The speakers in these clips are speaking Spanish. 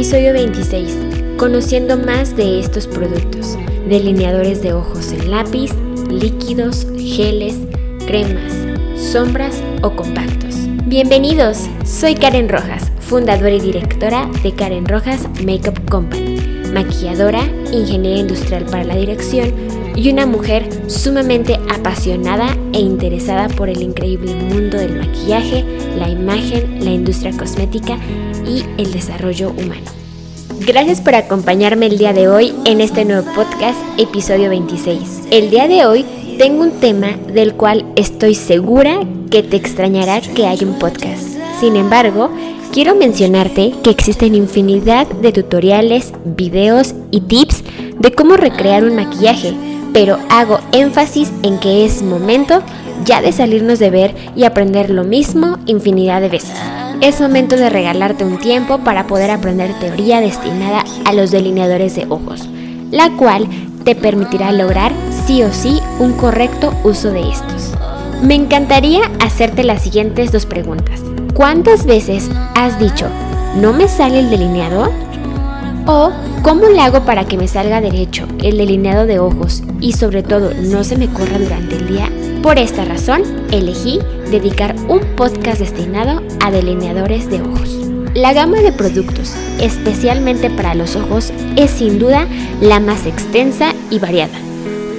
Episodio 26. Conociendo más de estos productos. Delineadores de ojos en lápiz, líquidos, geles, cremas, sombras o compactos. Bienvenidos, soy Karen Rojas, fundadora y directora de Karen Rojas Makeup Company, maquilladora, ingeniera industrial para la dirección y una mujer sumamente apasionada e interesada por el increíble mundo del maquillaje, la imagen, la industria cosmética y el desarrollo humano. Gracias por acompañarme el día de hoy en este nuevo podcast, episodio 26. El día de hoy tengo un tema del cual estoy segura que te extrañará que haya un podcast. Sin embargo, quiero mencionarte que existen infinidad de tutoriales, videos y tips de cómo recrear un maquillaje, pero hago énfasis en que es momento ya de salirnos de ver y aprender lo mismo infinidad de veces. Es momento de regalarte un tiempo para poder aprender teoría destinada a los delineadores de ojos, la cual te permitirá lograr sí o sí un correcto uso de estos. Me encantaría hacerte las siguientes dos preguntas. ¿Cuántas veces has dicho, no me sale el delineado? ¿O cómo le hago para que me salga derecho el delineado de ojos y sobre todo no se me corra durante el día? Por esta razón, elegí dedicar un podcast destinado a delineadores de ojos. La gama de productos, especialmente para los ojos, es sin duda la más extensa y variada.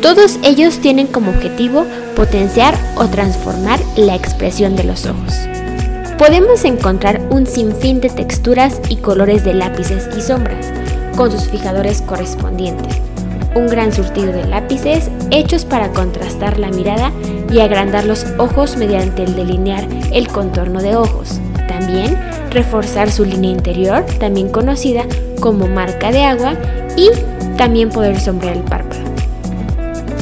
Todos ellos tienen como objetivo potenciar o transformar la expresión de los ojos. Podemos encontrar un sinfín de texturas y colores de lápices y sombras, con sus fijadores correspondientes, un gran surtido de lápices hechos para contrastar la mirada y agrandar los ojos mediante el delinear el contorno de ojos. También reforzar su línea interior, también conocida como marca de agua, y también poder sombrear el párpado.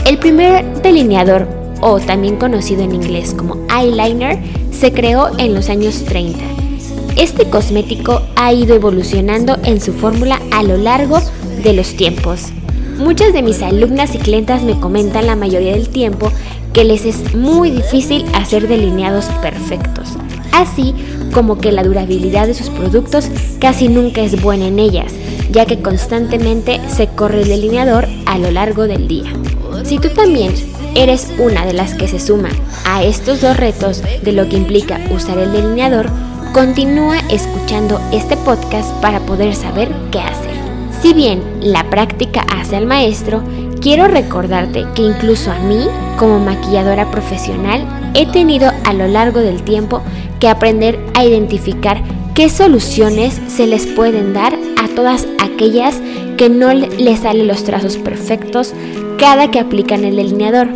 El primer delineador, o también conocido en inglés como eyeliner, se creó en los años 30. Este cosmético ha ido evolucionando en su fórmula a lo largo de los tiempos. Muchas de mis alumnas y clientas me comentan la mayoría del tiempo que les es muy difícil hacer delineados perfectos, así como que la durabilidad de sus productos casi nunca es buena en ellas, ya que constantemente se corre el delineador a lo largo del día. Si tú también eres una de las que se suma a estos dos retos de lo que implica usar el delineador, continúa escuchando este podcast para poder saber qué hacer. Si bien la práctica hace al maestro, quiero recordarte que incluso a mí, como maquilladora profesional, he tenido a lo largo del tiempo que aprender a identificar qué soluciones se les pueden dar a todas aquellas que no les salen los trazos perfectos cada que aplican el delineador.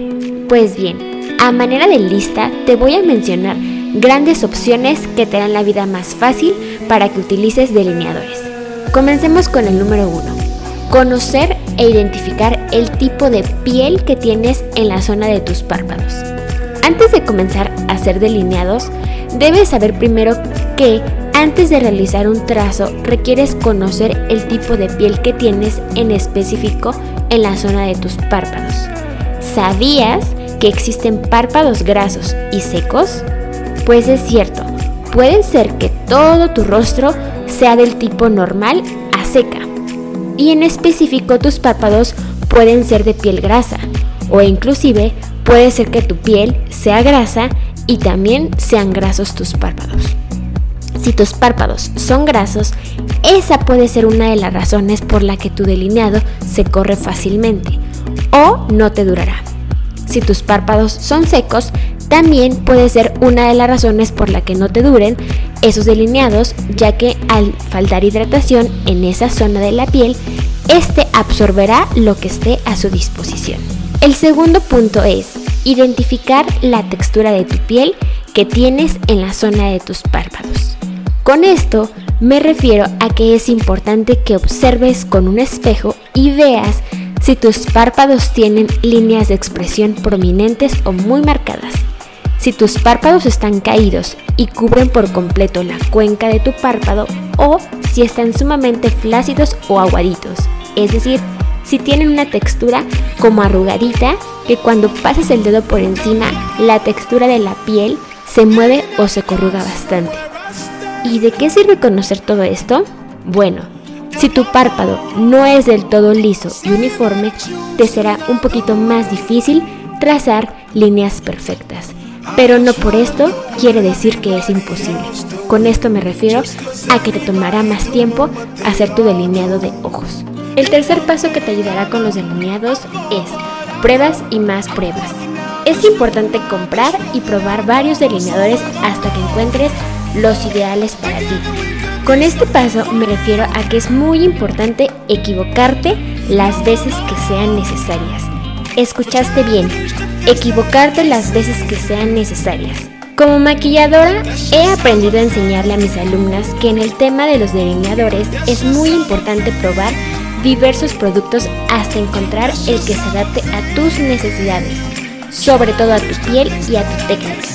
Pues bien, a manera de lista te voy a mencionar grandes opciones que te harán la vida más fácil para que utilices delineadores. Comencemos con el número 1. Conocer e identificar el tipo de piel que tienes en la zona de tus párpados. Antes de comenzar a hacer delineados, debes saber primero que antes de realizar un trazo requieres conocer el tipo de piel que tienes en específico en la zona de tus párpados. ¿Sabías que existen párpados grasos y secos? Pues es cierto, puede ser que todo tu rostro sea del tipo normal a seca. Y en específico tus párpados pueden ser de piel grasa o inclusive puede ser que tu piel sea grasa y también sean grasos tus párpados. Si tus párpados son grasos, esa puede ser una de las razones por la que tu delineado se corre fácilmente o no te durará. Si tus párpados son secos, también puede ser una de las razones por la que no te duren esos delineados, ya que al faltar hidratación en esa zona de la piel, este absorberá lo que esté a su disposición. El segundo punto es identificar la textura de tu piel que tienes en la zona de tus párpados. Con esto me refiero a que es importante que observes con un espejo y veas si tus párpados tienen líneas de expresión prominentes o muy marcadas. Si tus párpados están caídos y cubren por completo la cuenca de tu párpado o si están sumamente flácidos o aguaditos, es decir, si tienen una textura como arrugadita que cuando pasas el dedo por encima la textura de la piel se mueve o se corruga bastante. ¿Y de qué sirve conocer todo esto? Bueno, si tu párpado no es del todo liso y uniforme, te será un poquito más difícil trazar líneas perfectas pero no por esto quiere decir que es imposible. Con esto me refiero a que te tomará más tiempo hacer tu delineado de ojos. El tercer paso que te ayudará con los delineados es pruebas y más pruebas. Es importante comprar y probar varios delineadores hasta que encuentres los ideales para ti. Con este paso me refiero a que es muy importante equivocarte las veces que sean necesarias. Escuchaste bien, equivocarte las veces que sean necesarias. Como maquilladora, he aprendido a enseñarle a mis alumnas que en el tema de los delineadores es muy importante probar diversos productos hasta encontrar el que se adapte a tus necesidades, sobre todo a tu piel y a tu técnica.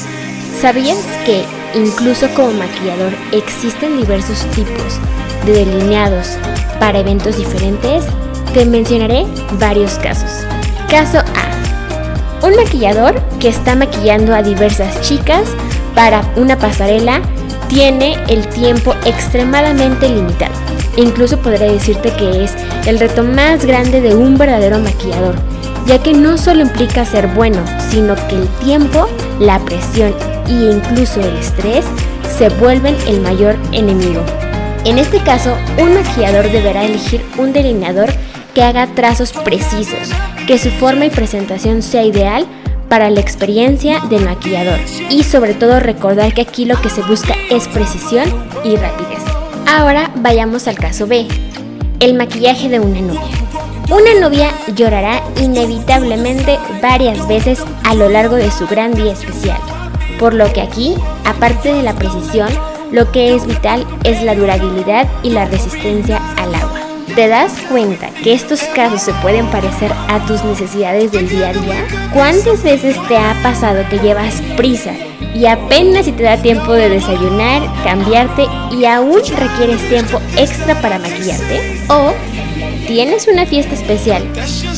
¿Sabías que incluso como maquillador existen diversos tipos de delineados para eventos diferentes? Te mencionaré varios casos. Caso A un maquillador que está maquillando a diversas chicas para una pasarela tiene el tiempo extremadamente limitado. Incluso podría decirte que es el reto más grande de un verdadero maquillador, ya que no solo implica ser bueno, sino que el tiempo, la presión e incluso el estrés se vuelven el mayor enemigo. En este caso, un maquillador deberá elegir un delineador que haga trazos precisos, que su forma y presentación sea ideal para la experiencia del maquillador y sobre todo recordar que aquí lo que se busca es precisión y rapidez. Ahora vayamos al caso B, el maquillaje de una novia. Una novia llorará inevitablemente varias veces a lo largo de su gran día especial, por lo que aquí, aparte de la precisión, lo que es vital es la durabilidad y la resistencia al agua. ¿Te das cuenta que estos casos se pueden parecer a tus necesidades del día a día? ¿Cuántas veces te ha pasado que llevas prisa y apenas si te da tiempo de desayunar, cambiarte y aún requieres tiempo extra para maquillarte? ¿O tienes una fiesta especial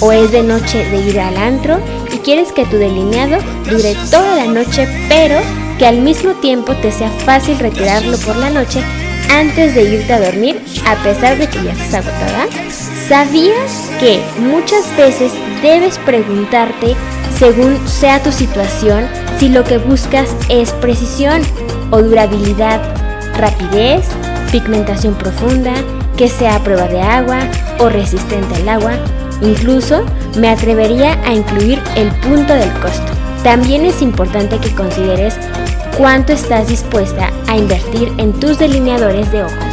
o es de noche de ir al antro y quieres que tu delineado dure toda la noche pero que al mismo tiempo te sea fácil retirarlo por la noche antes de irte a dormir a pesar de que ya estás agotada? ¿Sabías que muchas veces debes preguntarte, según sea tu situación, si lo que buscas es precisión o durabilidad, rapidez, pigmentación profunda, que sea a prueba de agua o resistente al agua? Incluso me atrevería a incluir el punto del costo. También es importante que consideres cuánto estás dispuesta a invertir en tus delineadores de ojos.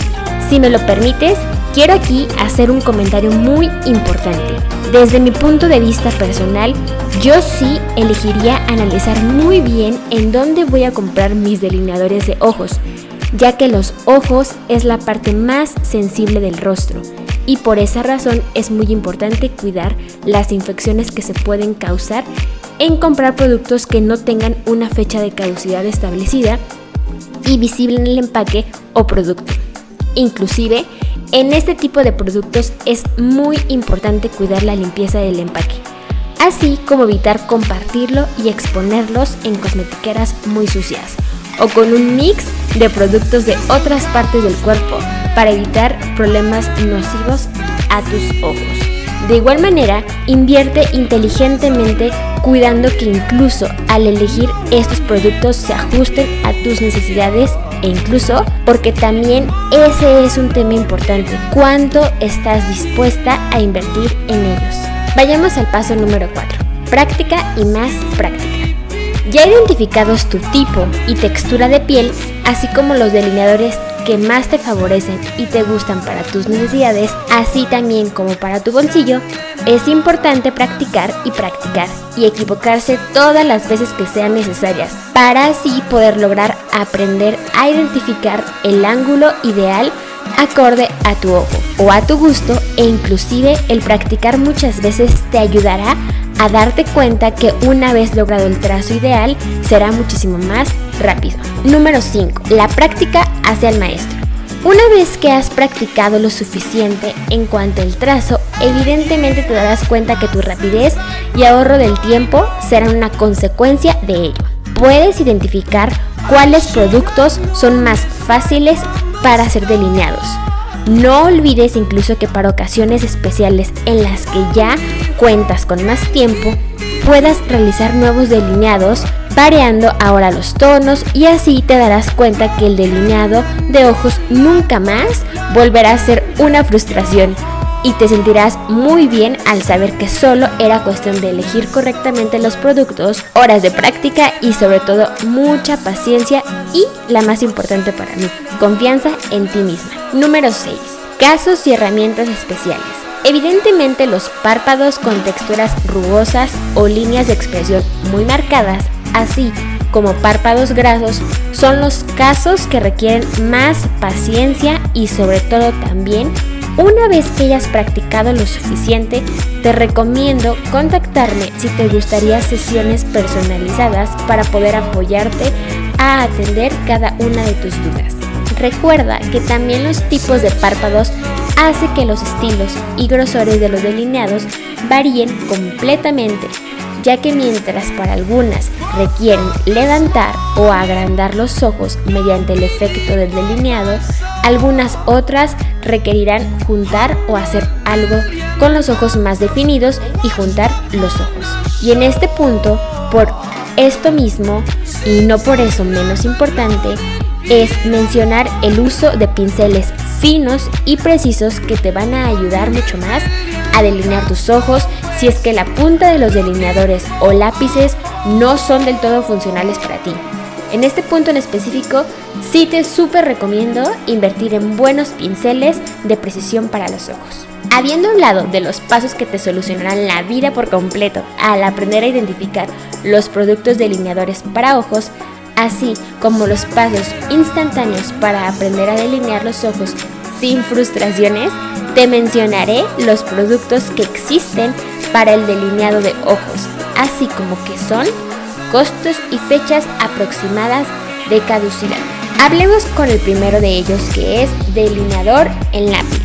Si me lo permites, quiero aquí hacer un comentario muy importante. Desde mi punto de vista personal, yo sí elegiría analizar muy bien en dónde voy a comprar mis delineadores de ojos, ya que los ojos es la parte más sensible del rostro y por esa razón es muy importante cuidar las infecciones que se pueden causar en comprar productos que no tengan una fecha de caducidad establecida y visible en el empaque o producto. Inclusive, en este tipo de productos es muy importante cuidar la limpieza del empaque, así como evitar compartirlo y exponerlos en cosmetiqueras muy sucias o con un mix de productos de otras partes del cuerpo para evitar problemas nocivos a tus ojos. De igual manera, invierte inteligentemente cuidando que incluso al elegir estos productos se ajusten a tus necesidades e incluso porque también ese es un tema importante, cuánto estás dispuesta a invertir en ellos. Vayamos al paso número 4, práctica y más práctica. Ya identificados tu tipo y textura de piel, así como los delineadores que más te favorecen y te gustan para tus necesidades, así también como para tu bolsillo, es importante practicar y practicar y equivocarse todas las veces que sean necesarias para así poder lograr aprender a identificar el ángulo ideal acorde a tu ojo o a tu gusto e inclusive el practicar muchas veces te ayudará a darte cuenta que una vez logrado el trazo ideal será muchísimo más rápido. Número 5. La práctica hace al maestro. Una vez que has practicado lo suficiente en cuanto al trazo, evidentemente te darás cuenta que tu rapidez y ahorro del tiempo serán una consecuencia de ello. Puedes identificar cuáles productos son más fáciles para ser delineados no olvides incluso que para ocasiones especiales en las que ya cuentas con más tiempo, puedas realizar nuevos delineados variando ahora los tonos y así te darás cuenta que el delineado de ojos nunca más volverá a ser una frustración y te sentirás muy bien al saber que solo era cuestión de elegir correctamente los productos, horas de práctica y sobre todo mucha paciencia y la más importante para mí, confianza en ti misma. Número 6. Casos y herramientas especiales. Evidentemente los párpados con texturas rugosas o líneas de expresión muy marcadas, así como párpados grasos, son los casos que requieren más paciencia y sobre todo también una vez que hayas practicado lo suficiente, te recomiendo contactarme si te gustaría sesiones personalizadas para poder apoyarte a atender cada una de tus dudas. Recuerda que también los tipos de párpados hace que los estilos y grosores de los delineados varíen completamente, ya que mientras para algunas requieren levantar o agrandar los ojos mediante el efecto del delineado, algunas otras requerirán juntar o hacer algo con los ojos más definidos y juntar los ojos. Y en este punto, por esto mismo, y no por eso menos importante, es mencionar el uso de pinceles finos y precisos que te van a ayudar mucho más a delinear tus ojos si es que la punta de los delineadores o lápices no son del todo funcionales para ti. En este punto en específico, sí te súper recomiendo invertir en buenos pinceles de precisión para los ojos. Habiendo hablado de los pasos que te solucionarán la vida por completo al aprender a identificar los productos delineadores para ojos, así como los pasos instantáneos para aprender a delinear los ojos sin frustraciones, te mencionaré los productos que existen para el delineado de ojos, así como que son costos y fechas aproximadas de caducidad. Hablemos con el primero de ellos que es delineador en lápiz.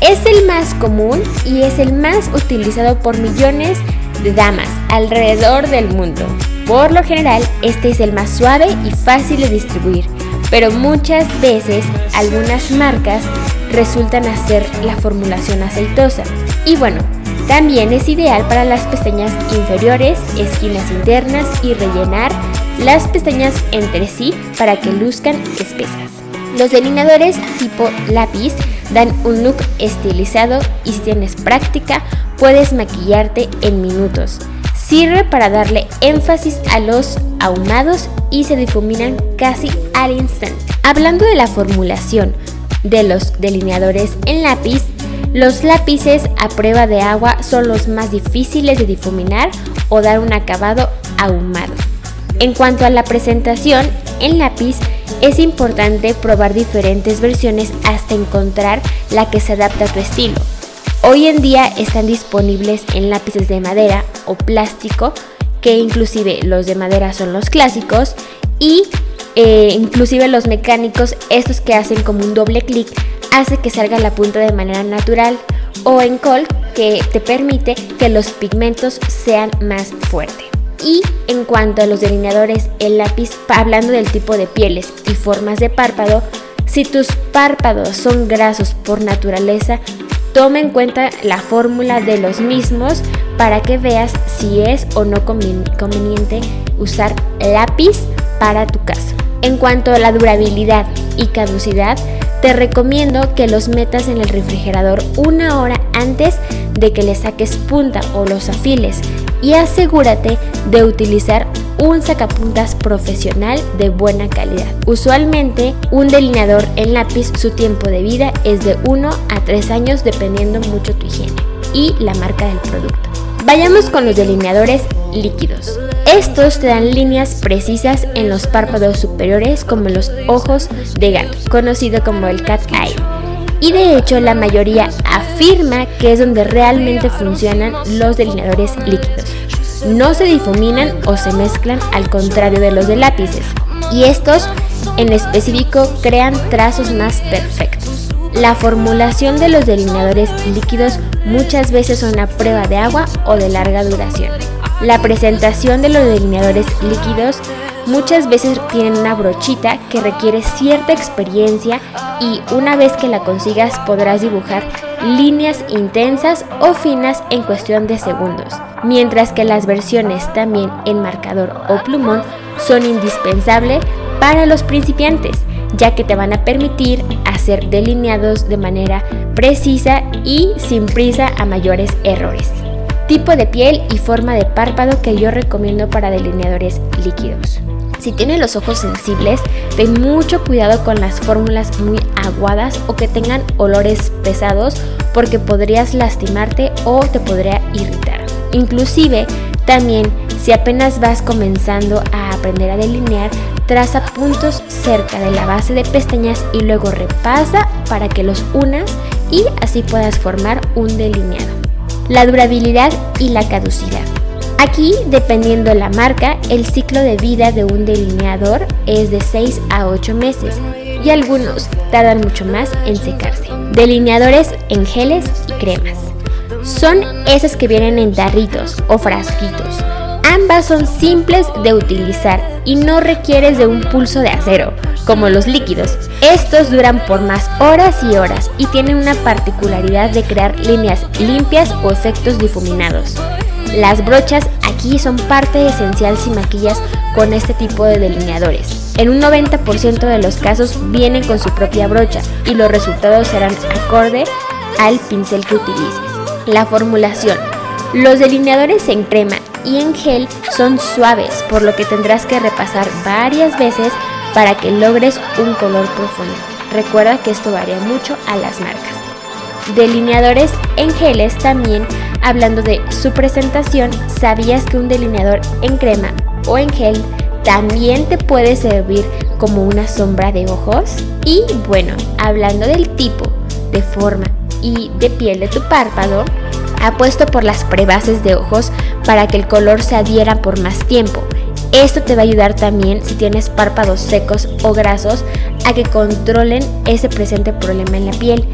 Es el más común y es el más utilizado por millones de damas alrededor del mundo. Por lo general, este es el más suave y fácil de distribuir, pero muchas veces algunas marcas resultan hacer la formulación aceitosa. Y bueno, también es ideal para las pestañas inferiores, esquinas internas y rellenar las pestañas entre sí para que luzcan espesas. Los delineadores tipo lápiz dan un look estilizado y si tienes práctica puedes maquillarte en minutos Sirve para darle énfasis a los ahumados y se difuminan casi al instante. Hablando de la formulación de los delineadores en lápiz, los lápices a prueba de agua son los más difíciles de difuminar o dar un acabado ahumado. En cuanto a la presentación, en lápiz es importante probar diferentes versiones hasta encontrar la que se adapta a tu estilo. Hoy en día están disponibles en lápices de madera o plástico, que inclusive los de madera son los clásicos, y eh, inclusive los mecánicos, estos que hacen como un doble clic, hace que salga la punta de manera natural, o en col, que te permite que los pigmentos sean más fuertes. Y en cuanto a los delineadores, el lápiz, hablando del tipo de pieles y formas de párpado, si tus párpados son grasos por naturaleza, Toma en cuenta la fórmula de los mismos para que veas si es o no conveniente usar lápiz para tu caso. En cuanto a la durabilidad y caducidad, te recomiendo que los metas en el refrigerador una hora antes de que le saques punta o los afiles y asegúrate de utilizar un sacapuntas profesional de buena calidad. Usualmente un delineador en lápiz su tiempo de vida es de 1 a 3 años dependiendo mucho tu higiene y la marca del producto. Vayamos con los delineadores líquidos. Estos te dan líneas precisas en los párpados superiores como los ojos de gato, conocido como el cat eye. Y de hecho la mayoría afirma que es donde realmente funcionan los delineadores líquidos no se difuminan o se mezclan al contrario de los de lápices, y estos en específico crean trazos más perfectos. La formulación de los delineadores líquidos muchas veces son a prueba de agua o de larga duración. La presentación de los delineadores líquidos muchas veces tienen una brochita que requiere cierta experiencia y una vez que la consigas podrás dibujar líneas intensas o finas en cuestión de segundos, mientras que las versiones también en marcador o plumón son indispensables para los principiantes, ya que te van a permitir hacer delineados de manera precisa y sin prisa a mayores errores. Tipo de piel y forma de párpado que yo recomiendo para delineadores líquidos. Si tienen los ojos sensibles, ten mucho cuidado con las fórmulas muy aguadas o que tengan olores pesados porque podrías lastimarte o te podría irritar. Inclusive, también si apenas vas comenzando a aprender a delinear, traza puntos cerca de la base de pestañas y luego repasa para que los unas y así puedas formar un delineado. La durabilidad y la caducidad. Aquí, dependiendo la marca, el ciclo de vida de un delineador es de 6 a 8 meses y algunos tardan mucho más en secarse. Delineadores en geles y cremas. Son esos que vienen en tarritos o frasquitos. Ambas son simples de utilizar y no requieres de un pulso de acero, como los líquidos. Estos duran por más horas y horas y tienen una particularidad de crear líneas limpias o efectos difuminados. Las brochas aquí son parte esencial si maquillas con este tipo de delineadores. En un 90% de los casos vienen con su propia brocha y los resultados serán acorde al pincel que utilices. La formulación. Los delineadores en crema y en gel son suaves, por lo que tendrás que repasar varias veces para que logres un color profundo. Recuerda que esto varía mucho a las marcas. Delineadores en geles también Hablando de su presentación, ¿sabías que un delineador en crema o en gel también te puede servir como una sombra de ojos? Y bueno, hablando del tipo, de forma y de piel de tu párpado, apuesto por las prebases de ojos para que el color se adhiera por más tiempo. Esto te va a ayudar también si tienes párpados secos o grasos a que controlen ese presente problema en la piel.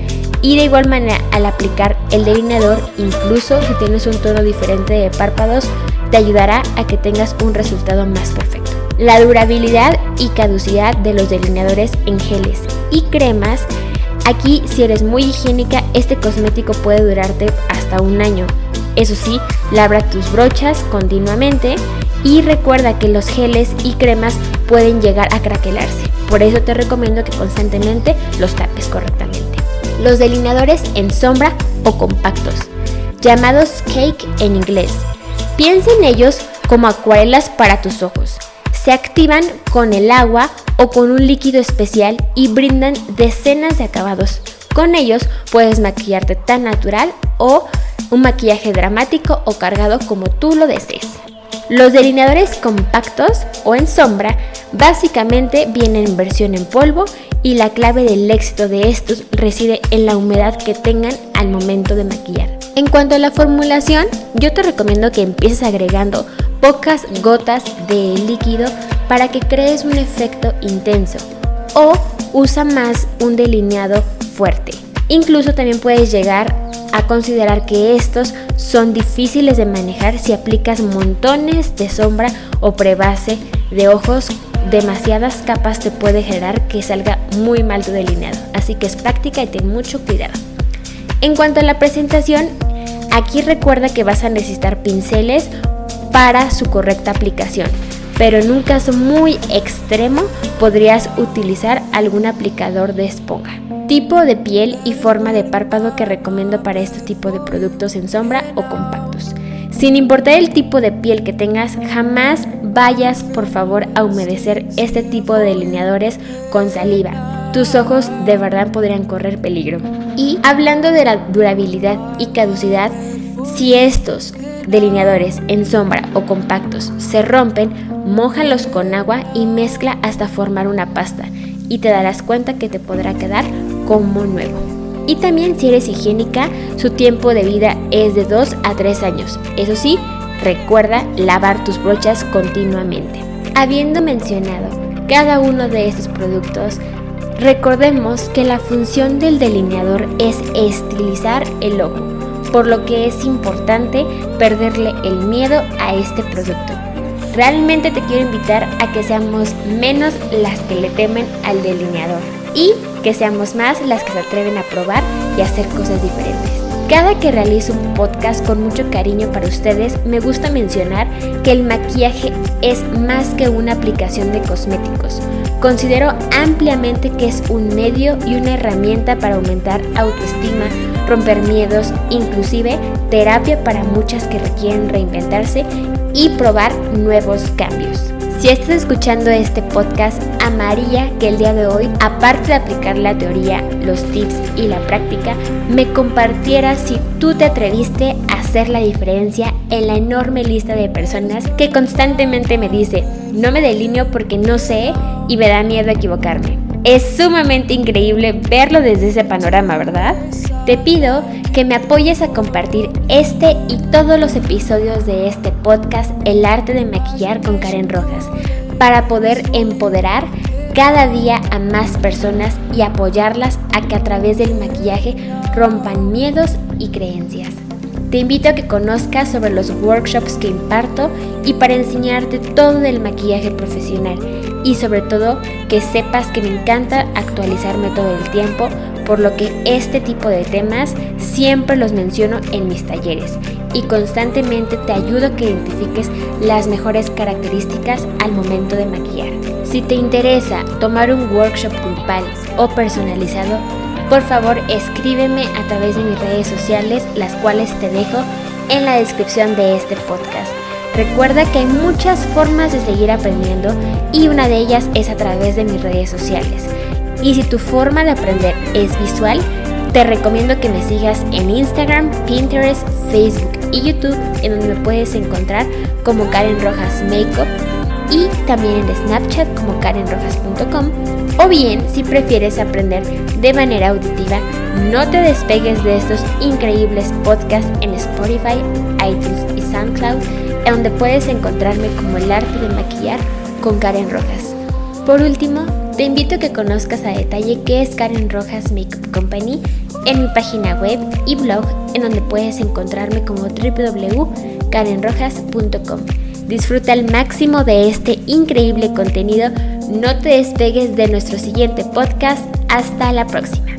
Y de igual manera, al aplicar el delineador, incluso si tienes un tono diferente de párpados, te ayudará a que tengas un resultado más perfecto. La durabilidad y caducidad de los delineadores en geles y cremas. Aquí, si eres muy higiénica, este cosmético puede durarte hasta un año. Eso sí, labra tus brochas continuamente y recuerda que los geles y cremas pueden llegar a craquelarse. Por eso te recomiendo que constantemente los tapes correctamente los delineadores en sombra o compactos, llamados cake en inglés. Piensa en ellos como acuarelas para tus ojos. Se activan con el agua o con un líquido especial y brindan decenas de acabados. Con ellos puedes maquillarte tan natural o un maquillaje dramático o cargado como tú lo desees. Los delineadores compactos o en sombra básicamente vienen en versión en polvo y la clave del éxito de estos reside en la humedad que tengan al momento de maquillar. En cuanto a la formulación, yo te recomiendo que empieces agregando pocas gotas de líquido para que crees un efecto intenso o usa más un delineado fuerte. Incluso también puedes llegar a considerar que estos son difíciles de manejar si aplicas montones de sombra o prebase de ojos. Demasiadas capas te puede generar que salga muy mal tu delineado, así que es práctica y ten mucho cuidado. En cuanto a la presentación, aquí recuerda que vas a necesitar pinceles para su correcta aplicación, pero en un caso muy extremo podrías utilizar algún aplicador de esponja. Tipo de piel y forma de párpado que recomiendo para este tipo de productos en sombra o compactos. Sin importar el tipo de piel que tengas, jamás vayas por favor a humedecer este tipo de delineadores con saliva. Tus ojos de verdad podrían correr peligro. Y hablando de la durabilidad y caducidad, si estos delineadores en sombra o compactos se rompen, mójalos con agua y mezcla hasta formar una pasta y te darás cuenta que te podrá quedar como nuevo. Y también si eres higiénica, su tiempo de vida es de 2 a 3 años. Eso sí, recuerda lavar tus brochas continuamente. Habiendo mencionado cada uno de estos productos, recordemos que la función del delineador es estilizar el ojo, por lo que es importante perderle el miedo a este producto. Realmente te quiero invitar a que seamos menos las que le temen al delineador y que seamos más las que se atreven a probar y hacer cosas diferentes. Cada que realizo un podcast con mucho cariño para ustedes, me gusta mencionar que el maquillaje es más que una aplicación de cosméticos. Considero ampliamente que es un medio y una herramienta para aumentar autoestima, romper miedos, inclusive terapia para muchas que requieren reinventarse y probar nuevos cambios. Si estás escuchando este podcast, amaría que el día de hoy, aparte de aplicar la teoría, los tips y la práctica, me compartieras si tú te atreviste a hacer la diferencia en la enorme lista de personas que constantemente me dice, no me delineo porque no sé y me da miedo equivocarme. Es sumamente increíble verlo desde ese panorama, ¿verdad? Te pido que me apoyes a compartir este y todos los episodios de este podcast El arte de maquillar con Karen Rojas para poder empoderar cada día a más personas y apoyarlas a que a través del maquillaje rompan miedos y creencias. Te invito a que conozcas sobre los workshops que imparto y para enseñarte todo del maquillaje profesional y sobre todo que sepas que me encanta actualizarme todo el tiempo, por lo que este tipo de temas siempre los menciono en mis talleres y constantemente te ayudo a que identifiques las mejores características al momento de maquillar. Si te interesa tomar un workshop grupal o personalizado, por favor escríbeme a través de mis redes sociales, las cuales te dejo en la descripción de este podcast. Recuerda que hay muchas formas de seguir aprendiendo y una de ellas es a través de mis redes sociales. Y si tu forma de aprender es visual, te recomiendo que me sigas en Instagram, Pinterest, Facebook y YouTube, en donde me puedes encontrar como Karen Rojas Makeup y también en Snapchat como karenrojas.com. O bien, si prefieres aprender de manera auditiva, no te despegues de estos increíbles podcasts en Spotify, iTunes y SoundCloud donde puedes encontrarme como el arte de maquillar con Karen Rojas. Por último, te invito a que conozcas a detalle qué es Karen Rojas Makeup Company en mi página web y blog en donde puedes encontrarme como www.karenrojas.com. Disfruta al máximo de este increíble contenido, no te despegues de nuestro siguiente podcast, hasta la próxima.